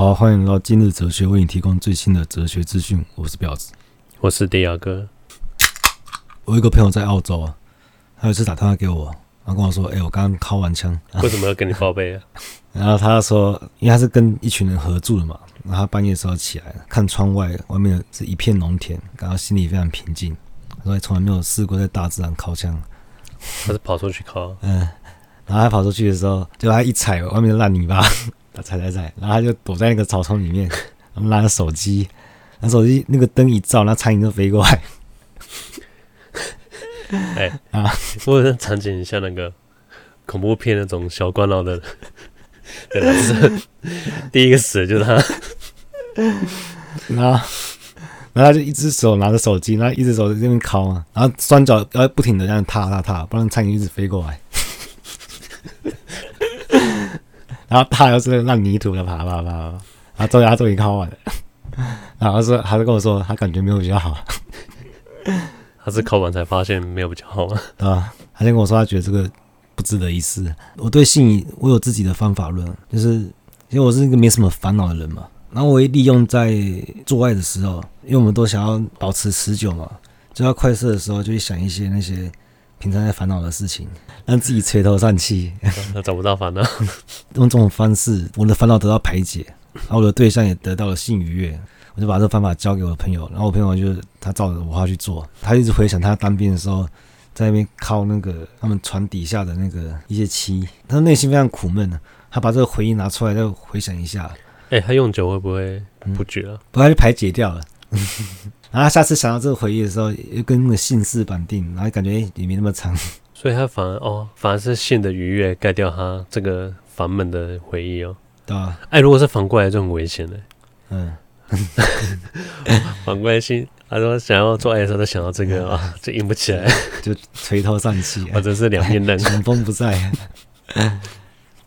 好，欢迎来到今日哲学，为你提供最新的哲学资讯。我是婊子，我是迪亚哥。我有一个朋友在澳洲啊，他有一次打电话给我，然后跟我说：“哎、欸，我刚刚敲完枪。”为什么要跟你报备啊？然后他说：“因为他是跟一群人合住的嘛，然后他半夜的时候起来看窗外，外面是一片农田，感到心里非常平静。他说从来没有试过在大自然敲枪。他是跑出去敲，嗯，然后他跑出去的时候，就他一踩外面的烂泥巴。”他踩踩踩，然后他就躲在那个草丛里面，然后拿着手机，拿手机那个灯一照，那苍蝇就飞过来。哎啊，我的场景像那个恐怖片那种小官佬的，对，是第一个死的就是他。然后，然后他就一只手拿着手机，然后一只手在那边敲嘛，然后双脚要不停的这样踏踏踏，不然苍蝇一直飞过来。然后他又是烂泥土的爬爬爬，然后终于他终于考完了，然后说他就跟我说他感觉没有比较好，他是考完才发现没有比较好吗？对吧？他就跟我说他觉得这个不值得一试。我对性我有自己的方法论，就是因为我是一个没什么烦恼的人嘛，然后我会利用在做爱的时候，因为我们都想要保持持久嘛，就要快射的时候就会想一些那些。平常在烦恼的事情，让自己垂头丧气，他 找不到烦恼，用这种方式，我的烦恼得到排解，然后我的对象也得到了性愉悦，我就把这个方法交给我的朋友，然后我朋友就他照着我话去做，他一直回想他当兵的时候，在那边靠那个他们船底下的那个一些漆，他内心非常苦闷，他把这个回忆拿出来再回想一下，哎、欸，他用久会不会不觉了？不，他就排解掉了。然后下次想到这个回忆的时候，又跟那个姓氏绑定，然后感觉也没那么长，所以他反而哦，反而是性的愉悦盖掉他这个烦闷的回忆哦。对啊，哎，如果是反过来就很危险了。嗯，反过来性，他说想要做爱的时候他想到这个啊，就硬不起来，就垂头丧气，或者是两面刃，春风不再。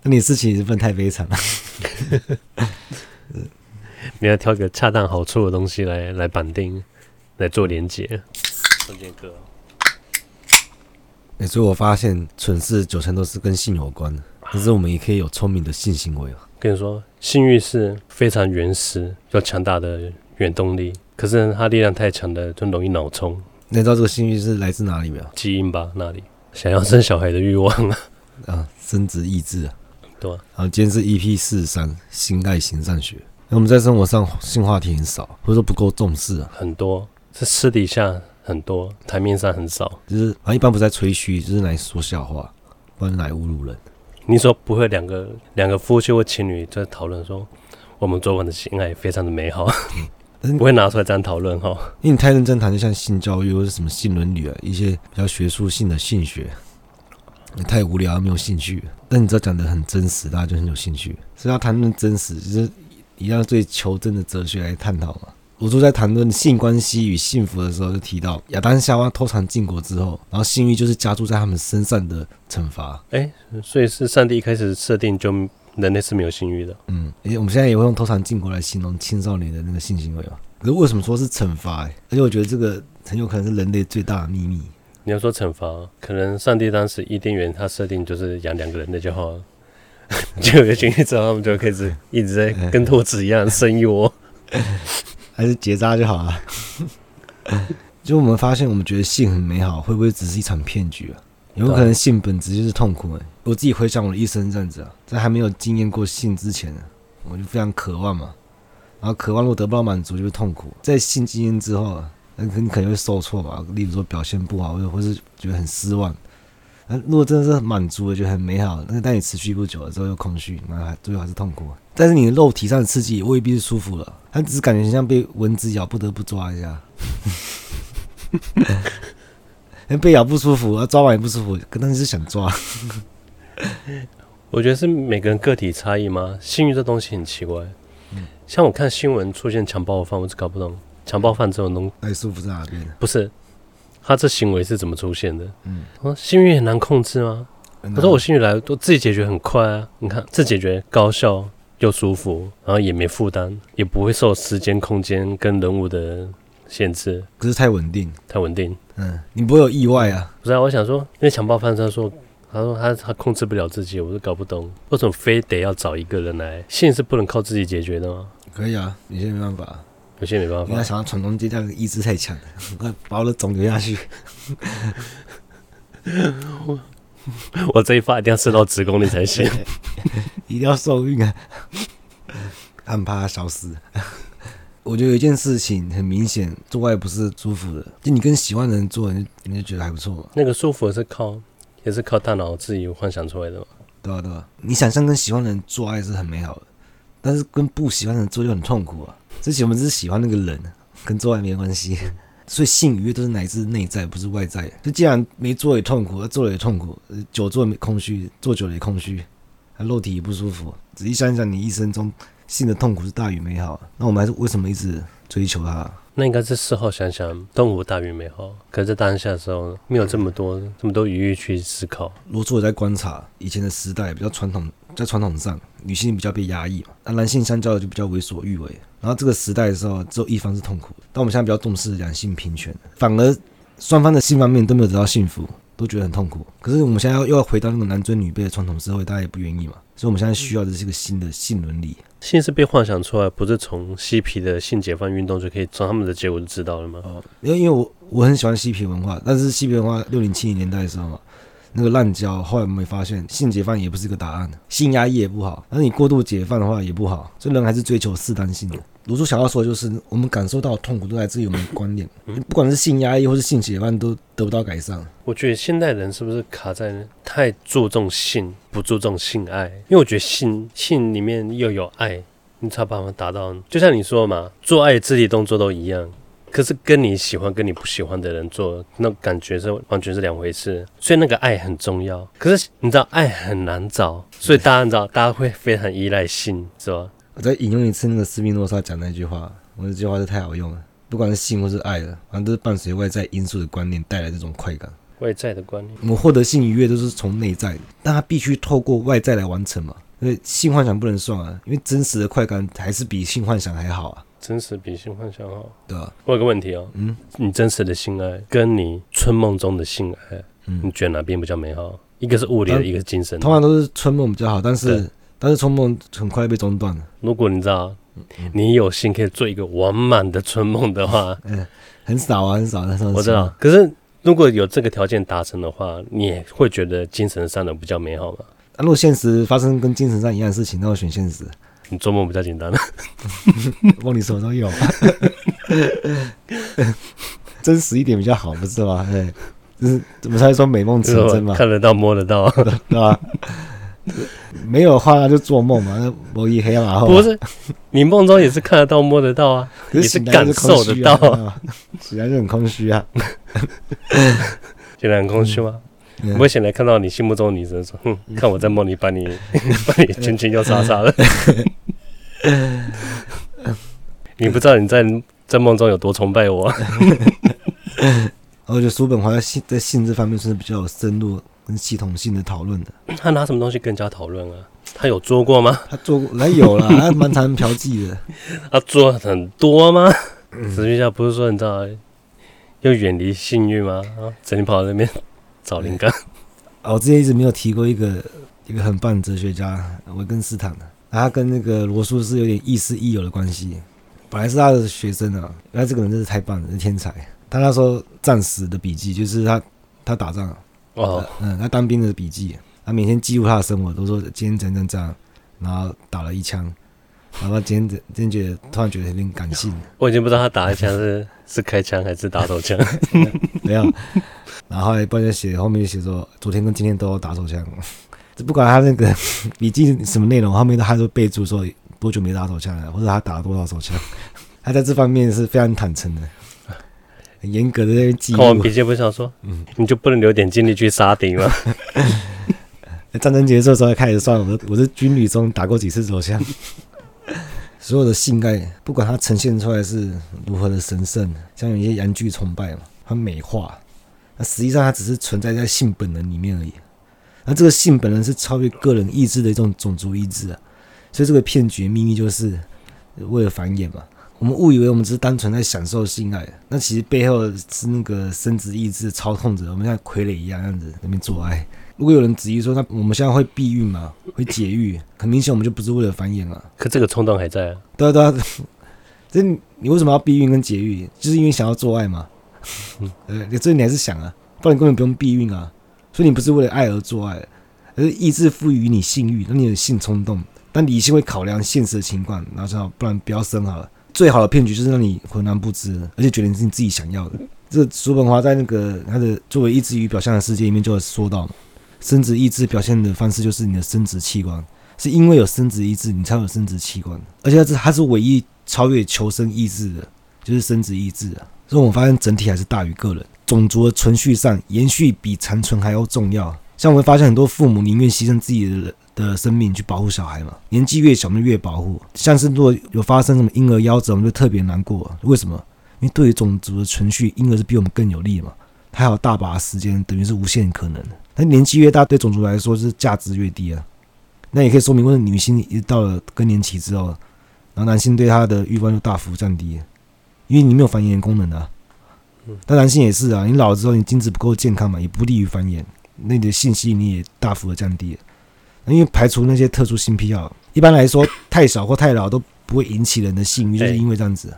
那你事情是不是太悲惨了？你要挑个恰当好处的东西来来绑定。来做连接，中间哥。所以我发现蠢事九成都是跟性有关的，可是我们也可以有聪明的性行为啊。跟你说，性欲是非常原始又强大的原动力，可是它力量太强的就容易脑冲。你知道这个性欲是来自哪里没有？基因吧，哪里？想要生小孩的欲望啊，啊，生殖意志啊，对啊。好，今天是 EP 四十三，性爱行善学。那我们在生活上性话题很少，或者说不够重视啊，很多。是私底下很多，台面上很少，就是啊，一般不在吹嘘，就是来说笑话，不然来侮辱人。你说不会两个两个夫妻或情侣在讨论说，我们昨晚的性爱非常的美好，嗯、不会拿出来这样讨论哈。因为你太认真谈，就像性教育或者什么性伦理啊，一些比较学术性的性学，你太无聊，没有兴趣。但你只要讲的很真实，大家就很有兴趣。所以要谈论真实，就是一样最求真的哲学来探讨嘛。我就在谈论性关系与幸福的时候，就提到亚当夏娃偷尝禁果之后，然后性欲就是加注在他们身上的惩罚。哎，所以是上帝一开始设定就人类是没有性欲的。嗯，而且我们现在也会用偷尝禁果来形容青少年的那个性行为嘛。可是为什么说是惩罚？而且我觉得这个很有可能是人类最大的秘密。你要说惩罚，可能上帝当时伊甸园他设定就是养两个人的就好了，就有性欲之后，他们就开始一直在跟 兔子一样生一窝。还是结扎就好了。就我们发现，我们觉得性很美好，会不会只是一场骗局啊？有可能性本质就是痛苦？我自己回想我的一生这样子啊，在还没有经验过性之前，我就非常渴望嘛。然后渴望如果得不到满足，就是痛苦。在性经验之后，那你可能会受挫吧，例如说表现不好，或者或是觉得很失望。那如果真的是满足了，觉得很美好，那但你持续不久了之后又空虚，那最后还是痛苦。但是你的肉体上的刺激也未必是舒服了，它只是感觉像被蚊子咬，不得不抓一下。被咬不舒服，抓完也不舒服，可能是想抓。我觉得是每个人个体差异吗？性欲这东西很奇怪。像我看新闻出现强暴犯，我是搞不懂强暴犯这种东西，哎，舒服在哪边？不是。他这行为是怎么出现的？嗯，啊，性欲很难控制吗？我说我性欲来，都自己解决很快啊。你看，自己解决高效又舒服，然后也没负担，也不会受时间、空间跟人物的限制。可是太稳定，太稳定。嗯，你不会有意外啊？不是啊，我想说，因为强暴犯他说他说他他控制不了自己，我都搞不懂为什么非得要找一个人来，性是不能靠自己解决的吗？可以啊，有些没办法，有些没办法。因为他想要传宗接代，意志太强了，快 把我的种流下去。我 我这一发一定要射到子宫里才行，一定要受孕啊！很怕他消失。我觉得有一件事情很明显，做爱不是舒服的。就你跟喜欢的人做，你你就觉得还不错。那个舒服是靠，也是靠大脑自己幻想出来的嘛？对啊，对啊。你想象跟喜欢的人做爱是很美好的，但是跟不喜欢的人做就很痛苦啊。之前我们只是喜欢那个人，跟做爱没关系。所以性愉悦都是来自内在，不是外在。就既然没做也痛苦，做了也痛苦，久坐没空虚，坐久了也空虚，还肉体也不舒服。仔细想想，你一生中。性的痛苦是大于美好，那我们还是为什么一直追求它？那应该是事后想想，痛苦大于美好。可是，在当下的时候，没有这么多这么多余裕去思考。罗素也在观察以前的时代，比较传统，在传统上，女性比较被压抑嘛，那男性相较的就比较为所欲为。然后这个时代的时候，只有一方是痛苦的。但我们现在比较重视两性平权，反而双方的性方面都没有得到幸福，都觉得很痛苦。可是我们现在要又要回到那个男尊女卑的传统社会，大家也不愿意嘛。所以我们现在需要的是一个新的性伦理。性是被幻想出来，不是从嬉皮的性解放运动就可以从他们的结果就知道了吗？哦，因为因为我我很喜欢嬉皮文化，但是嬉皮文化六零七零年代的时候嘛，那个滥交，后来我们会发现性解放也不是一个答案，性压抑也不好，但是你过度解放的话也不好，所以人还是追求适当性的。卢叔想要说的就是，我们感受到的痛苦都来自于我们的观念，不管是性压抑或是性解放，都得不到改善。我觉得现代人是不是卡在太注重性，不注重性爱？因为我觉得性性里面又有爱，你才把它们达到。就像你说嘛，做爱肢体动作都一样，可是跟你喜欢跟你不喜欢的人做，那感觉是完全是两回事。所以那个爱很重要，可是你知道爱很难找，所以大家知道大家会非常依赖性，是吧？我再引用一次那个斯宾诺莎讲那句话，我这句话是太好用了。不管是性或是爱的，反正都是伴随外在因素的观念带来这种快感。外在的观念，我们获得性愉悦都是从内在，但它必须透过外在来完成嘛。因为性幻想不能算啊，因为真实的快感还是比性幻想还好啊。真实比性幻想好，对啊。我有个问题哦，嗯，你真实的性爱跟你春梦中的性爱，嗯，你觉得哪边比较美好？一个是物理的，一个是精神的。通常都是春梦比较好，但是。但是春梦很快被中断了。如果你知道，你有幸可以做一个完满的春梦的话，嗯，很少啊，很少。我知道。可是如果有这个条件达成的话，你也会觉得精神上的比较美好吗？啊，如果现实发生跟精神上一样的事情，那我选现实。你做梦比较简单了。梦里什么都有。真实一点比较好，不是吗？对，就是怎么才说美梦成真嘛？看得到，摸得到，对吧？没有的话，那就做梦嘛，那摸一黑马后。不是，你梦中也是看得到、摸得到啊，也是感受得到啊。起来就很空虚啊，现在很空虚吗？不会醒来看到你心目中的女神说：“哼，看我在梦里把你 把你亲亲又杀杀了。”你不知道你在在梦中有多崇拜我。我觉得叔本华在性在性这方面是比较有深入。跟系统性的讨论的，他拿什么东西跟人家讨论啊？他有做过吗？他做过，他有了，他蛮常嫖妓的。他做很多吗？实际上不是说你知道，要远离性欲吗？啊，整天跑到那边找灵感。啊，我之前一直没有提过一个一个很棒的哲学家维根斯坦的，他跟那个罗素是有点亦师亦友的关系。本来是他的学生啊，那这个人真是太棒了，是天才。他那时候战死的笔记，就是他他打仗。哦，嗯，他当兵的笔记，他每天记录他的生活，都说今天怎样怎样，然后打了一枪，然后今天今天觉得突然觉得有点感性。我已经不知道他打一枪是是开枪还是打手枪，没有。然后不然写后面就写说昨天跟今天都有打手枪，就 不管他那个 笔记什么内容，后面他都备注说多久没打手枪了，或者他打了多少手枪，他在这方面是非常坦诚的。很严格的那个记录。看完笔记不想说，嗯，你就不能留点精力去杀敌吗？战争结束的时候开始算，我我是军旅中打过几次手枪。所有的性爱，不管它呈现出来是如何的神圣，像有一些阳具崇拜嘛，很美化，那实际上它只是存在在性本能里面而已。那这个性本能是超越个人意志的一种种族意志啊，所以这个骗局秘密就是为了繁衍嘛。我们误以为我们只是单纯在享受性爱，那其实背后是那个生殖意志操控着我们像傀儡一样这样子那边做爱。如果有人质疑说，那我们现在会避孕吗？会节育？很明显，我们就不是为了繁衍了。可这个冲动还在啊。对啊，对啊。这你为什么要避孕跟节育？就是因为想要做爱嘛。呃，这你还是想啊，不然你根本不用避孕啊。所以你不是为了爱而做爱，而是意志赋予你性欲，让你有性冲动。但理性会考量现实的情况，然后说不然不要生好了。最好的骗局就是让你浑然不知，而且觉得你是你自己想要的。这叔本华在那个他的作为意志与表象的世界里面就有说到。生殖意志表现的方式就是你的生殖器官，是因为有生殖意志，你才有生殖器官，而且它是唯一超越求生意志的，就是生殖意志啊。所以我发现整体还是大于个人。种族的存续上，延续比残存还要重要。像我们发现很多父母宁愿牺牲自己的的生命去保护小孩嘛，年纪越小就越保护。像是如果有发生什么婴儿夭折，我们就特别难过。为什么？因为对于种族的存续，婴儿是比我们更有利嘛。他还有大把时间，等于是无限可能。但年纪越大，对种族来说是价值越低啊。那也可以说明，为什么女性一到了更年期之后，然后男性对她的欲望就大幅降低，因为你没有繁衍功能啊。但男性也是啊，你老了之后，你精子不够健康嘛，也不利于繁衍，那你的性吸引力也大幅的降低。因为排除那些特殊性癖好，一般来说太少或太老都不会引起人的性欲，就是因为这样子。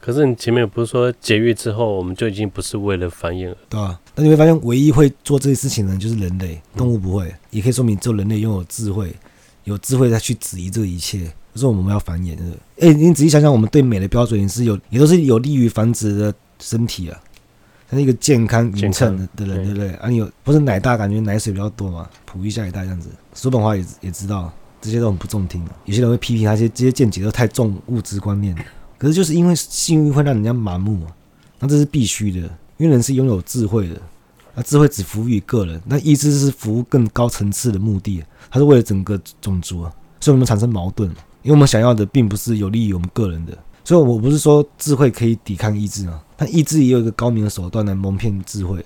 可是你前面不是说节育之后，我们就已经不是为了繁衍了，对吧？那你会发现，唯一会做这些事情的人就是人类，动物不会。也可以说明，只有人类拥有智慧，有智慧再去质疑这一切。就是我们要繁衍，哎，你仔细想想，我们对美的标准也是有，也都是有利于繁殖的身体啊。像一个健康匀称的人，对不对？啊，你有不是奶大，感觉奶水比较多嘛，哺育下一代这样子。叔本华也也知道这些都很不中听，有些人会批评他些这些见解都太重物质观念。可是就是因为性欲会让人家麻木，那这是必须的，因为人是拥有智慧的，那智慧只服务于个人，那意志是服务更高层次的目的，它是为了整个种族啊，所以我们产生矛盾，因为我们想要的并不是有利于我们个人的，所以我不是说智慧可以抵抗意志啊，但意志也有一个高明的手段来蒙骗智慧，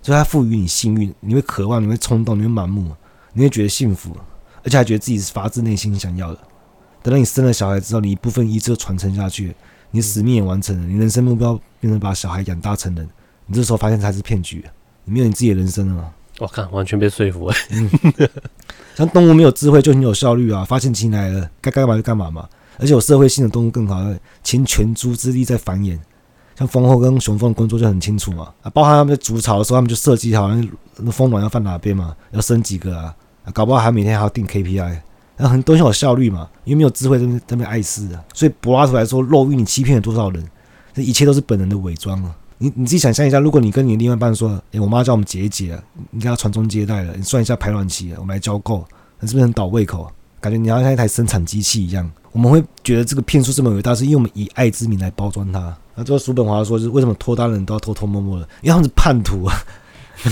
所以它赋予你幸运，你会渴望，你会冲动，你会盲目，你会觉得幸福，而且还觉得自己是发自内心想要的。等到你生了小孩之后，你一部分意志传承下去，你使命也完成了，你人生目标变成把小孩养大成人，你这时候发现它是骗局，你没有你自己的人生了吗？我看完全被说服了。像动物没有智慧就很有效率啊，发现情来了，该干嘛就干嘛嘛。而且有社会性的动物更好，倾全猪之力在繁衍。像蜂后跟雄蜂的工作就很清楚嘛，啊，包含他们在筑巢的时候，他们就设计好那那蜂卵要放哪边嘛，要生几个啊，搞不好还每天还要定 KPI。然后很多东西有效率嘛，因为没有智慧真的特别碍事啊，所以柏拉图来说，肉欲你欺骗了多少人？这一切都是本能的伪装啊！你你自己想象一下，如果你跟你另外一半说，哎，我妈叫我们结一结，你给她传宗接代了，你算一下排卵期，我们来交够，你是不是很倒胃口？感觉你要像一台生产机器一样？我们会觉得这个骗术这么伟大，是因为我们以爱之名来包装它。那最后叔本华说，是为什么脱单的人都要偷偷摸摸的？因为他们是叛徒啊，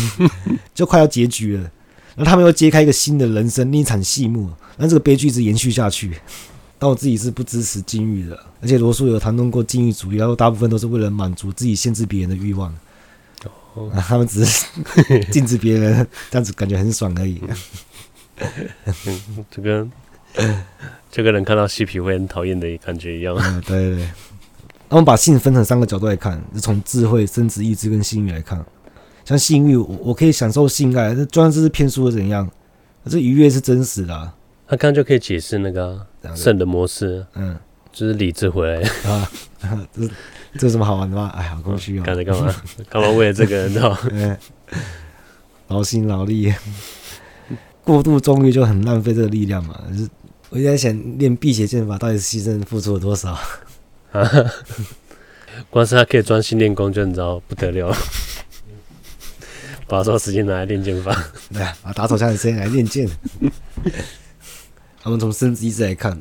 就快要结局了。那他们又揭开一个新的人生，另一场戏幕。那这个悲剧一直延续下去。但我自己是不支持禁欲的，而且罗素有谈论过禁欲主义，然后大部分都是为了满足自己限制别人的欲望。哦，他们只是 禁止别人，这样子感觉很爽而已。这个这个人看到嬉皮会很讨厌的感觉一样。嗯，对对对。那我们把性分成三个角度来看，是从智慧、生殖意志跟性欲来看。像性欲，我我可以享受性爱，这就算这是骗术的怎样？这愉悦是真实的、啊。他刚刚就可以解释那个圣的模式，嗯，就是理智回来啊。这这有什么好玩的吗？哎，好空虚哦。干、嗯、干嘛？干嘛为了这个 人道？劳心劳力，过度纵欲就很浪费这个力量嘛。就是我一直在想，练辟邪剑法到底是牺牲付出了多少？啊，光是他可以专心练功，就你知道不得了。把所有时间拿来练剑法，对啊，把打手枪的时间来练剑。他们从生殖意志来看，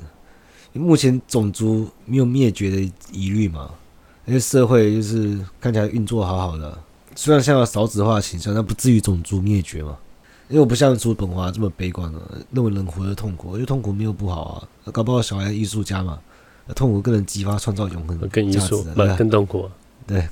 目前种族没有灭绝的疑虑嘛？因为社会就是看起来运作好好的，虽然现在有少子化倾向，但不至于种族灭绝嘛。因为我不像叔本华这么悲观了，认为人活得痛苦，因为痛苦没有不好啊。搞不好小孩艺术家嘛，痛苦更能激发创造永恒的更艺术，不更痛苦。对，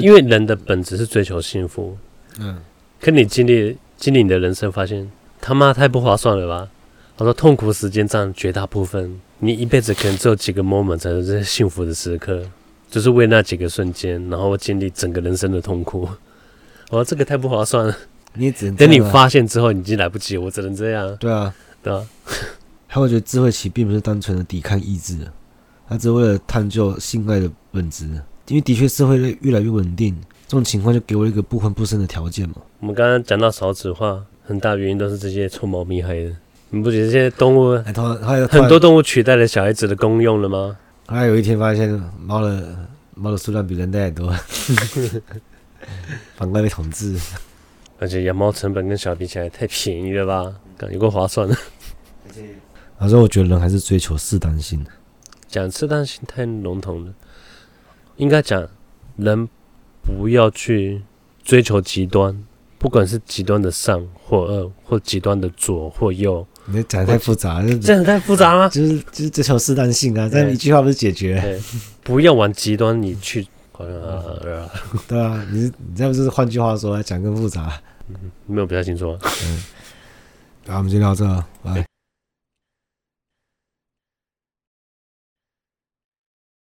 因为人的本质是追求幸福。嗯，可你经历经历你的人生，发现他妈太不划算了吧？他说痛苦时间占绝大部分，你一辈子可能只有几个 moment 才是幸福的时刻，就是为那几个瞬间，然后经历整个人生的痛苦。我 说，这个太不划算了。你只能等你发现之后，你已经来不及，我只能这样。对啊，对啊。还有，我觉得智慧棋并不是单纯的抵抗意志，它只是为了探究性爱的本质。因为的确社会越来越稳定，这种情况就给我一个不婚不生的条件嘛。我们刚刚讲到少子化，很大原因都是这些臭猫咪害的。你不觉得这些动物，很多动物取代了小孩子的功用了吗？还有一天发现猫的猫的数量比人类还多，反过来被统治。而且养猫成本跟小比起来太便宜了吧？感觉够划算的。反正我觉得人还是追求适当性的。讲适当性太笼统了。应该讲，人不要去追求极端，不管是极端的善或恶，或极端的左或右。你讲的太复杂，这样太复杂吗？就是就是追求适当性啊，这样一句话不是解决？不要往极端，你去，呃、对啊，你你这不是换句话说来讲更复杂？嗯，没有比较清楚。嗯，那我们就聊到这，拜。